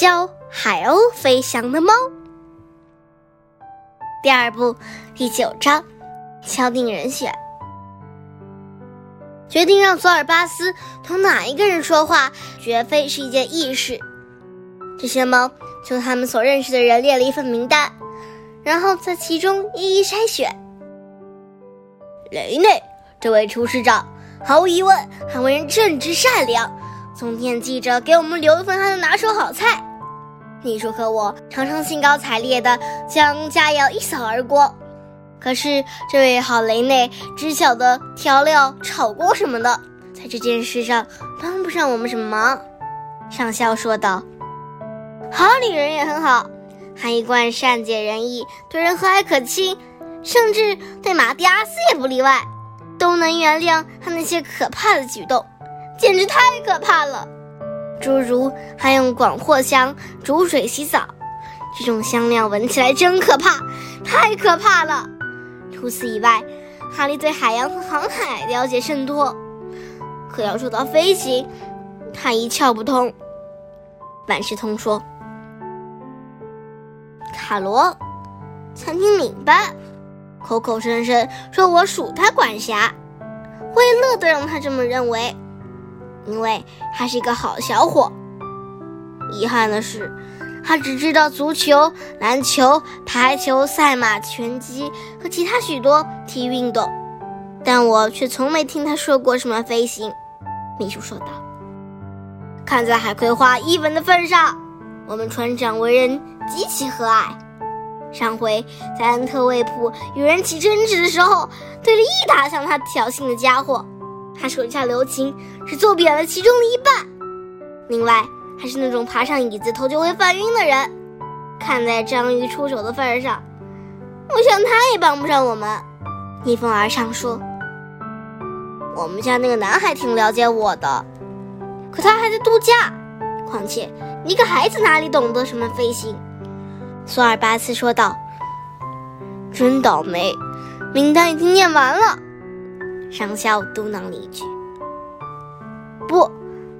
教海鸥飞翔的猫。第二部第九章，敲定人选。决定让索尔巴斯同哪一个人说话，绝非是一件易事。这些猫就他们所认识的人列了一份名单，然后在其中一一筛选。雷内，这位厨师长，毫无疑问，他为人正直善良。总惦记着给我们留一份他的拿手好菜。秘书和我常常兴高采烈地将佳肴一扫而光。可是这位好雷内只晓得调料、炒锅什么的，在这件事上帮不上我们什么忙。上校说道：“哈里人也很好，他一贯善解人意，对人和蔼可亲，甚至对马蒂阿斯也不例外，都能原谅他那些可怕的举动，简直太可怕了。诸如还用广藿香煮水洗澡，这种香料闻起来真可怕，太可怕了。”除此以外，哈利对海洋和航海了解甚多，可要说到飞行，他一窍不通。万事通说：“卡罗，餐厅领班，口口声声说我属他管辖，我也乐得让他这么认为，因为他是一个好小伙。遗憾的是。”他只知道足球、篮球、排球、赛马、拳击和其他许多体育运动，但我却从没听他说过什么飞行。秘书说道：“看在海葵花伊文的份上，我们船长为人极其和蔼。上回在安特卫普与人起争执的时候，对着一打向他挑衅的家伙，他手下留情，只揍扁了其中的一半。另外。”还是那种爬上椅子头就会犯晕的人。看在章鱼出手的份上，我想他也帮不上我们。逆风而上说：“我们家那个男孩挺了解我的，可他还在度假。况且一个孩子哪里懂得什么飞行？”索尔巴斯说道：“真倒霉，名单已经念完了。”上校嘟囔了一句：“不。”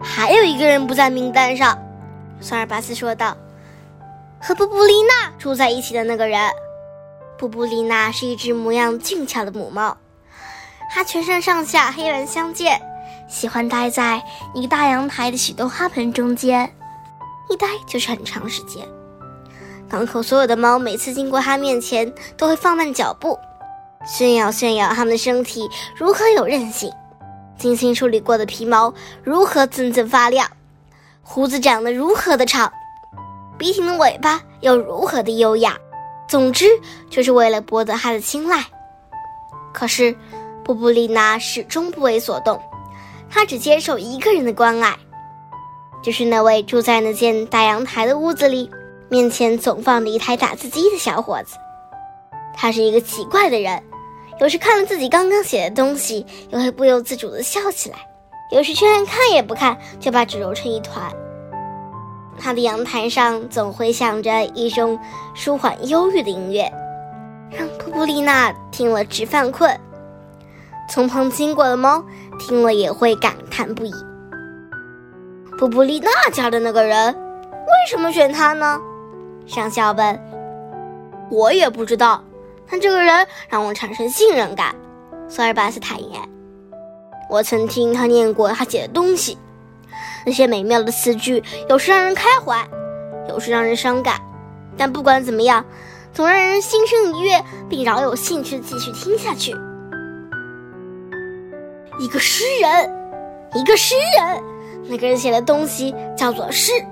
还有一个人不在名单上，索尔巴斯说道：“和布布丽娜住在一起的那个人。布布丽娜是一只模样俊俏的母猫，它全身上下黑蓝相间，喜欢待在一个大阳台的许多花盆中间，一待就是很长时间。港口所有的猫每次经过它面前，都会放慢脚步，炫耀炫耀他们的身体如何有韧性。”精心处理过的皮毛如何阵阵发亮，胡子长得如何的长，笔挺的尾巴又如何的优雅。总之，就是为了博得他的青睐。可是，布布丽娜始终不为所动，她只接受一个人的关爱，就是那位住在那间大阳台的屋子里，面前总放着一台打字机的小伙子。他是一个奇怪的人。有时看了自己刚刚写的东西，又会不由自主地笑起来；有时却连看也不看，就把纸揉成一团。他的阳台上总回响着一种舒缓忧郁的音乐，让布布丽娜听了直犯困。从旁经过的猫听了也会感叹不已。布布丽娜家的那个人，为什么选他呢？上校问。我也不知道。但这个人让我产生信任感，索尔巴斯坦言。我曾听他念过他写的东西，那些美妙的词句有时让人开怀，有时让人伤感，但不管怎么样，总让人心生愉悦，并饶有兴趣继续听下去。一个诗人，一个诗人，那个人写的东西叫做诗，《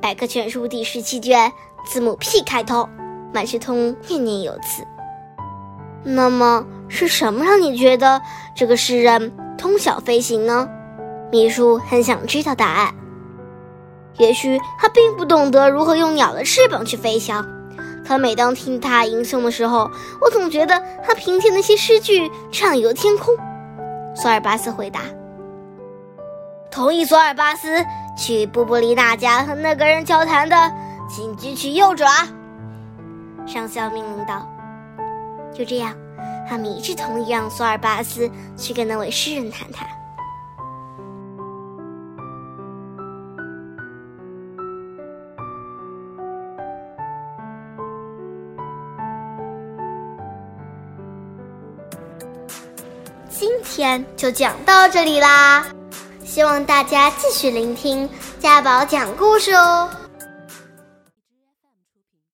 百科全书》第十七卷，字母 P 开头。万事通念念有词。那么是什么让你觉得这个诗人通晓飞行呢？秘书很想知道答案。也许他并不懂得如何用鸟的翅膀去飞翔，可每当听他吟诵的时候，我总觉得他凭借那些诗句畅游天空。索尔巴斯回答：“同意。”索尔巴斯去布布丽娜家和那个人交谈的，请举起右爪。上校命令道。就这样他们一致同意让索尔巴斯去跟那位诗人谈谈。今天就讲到这里啦希望大家继续聆听家宝讲故事哦。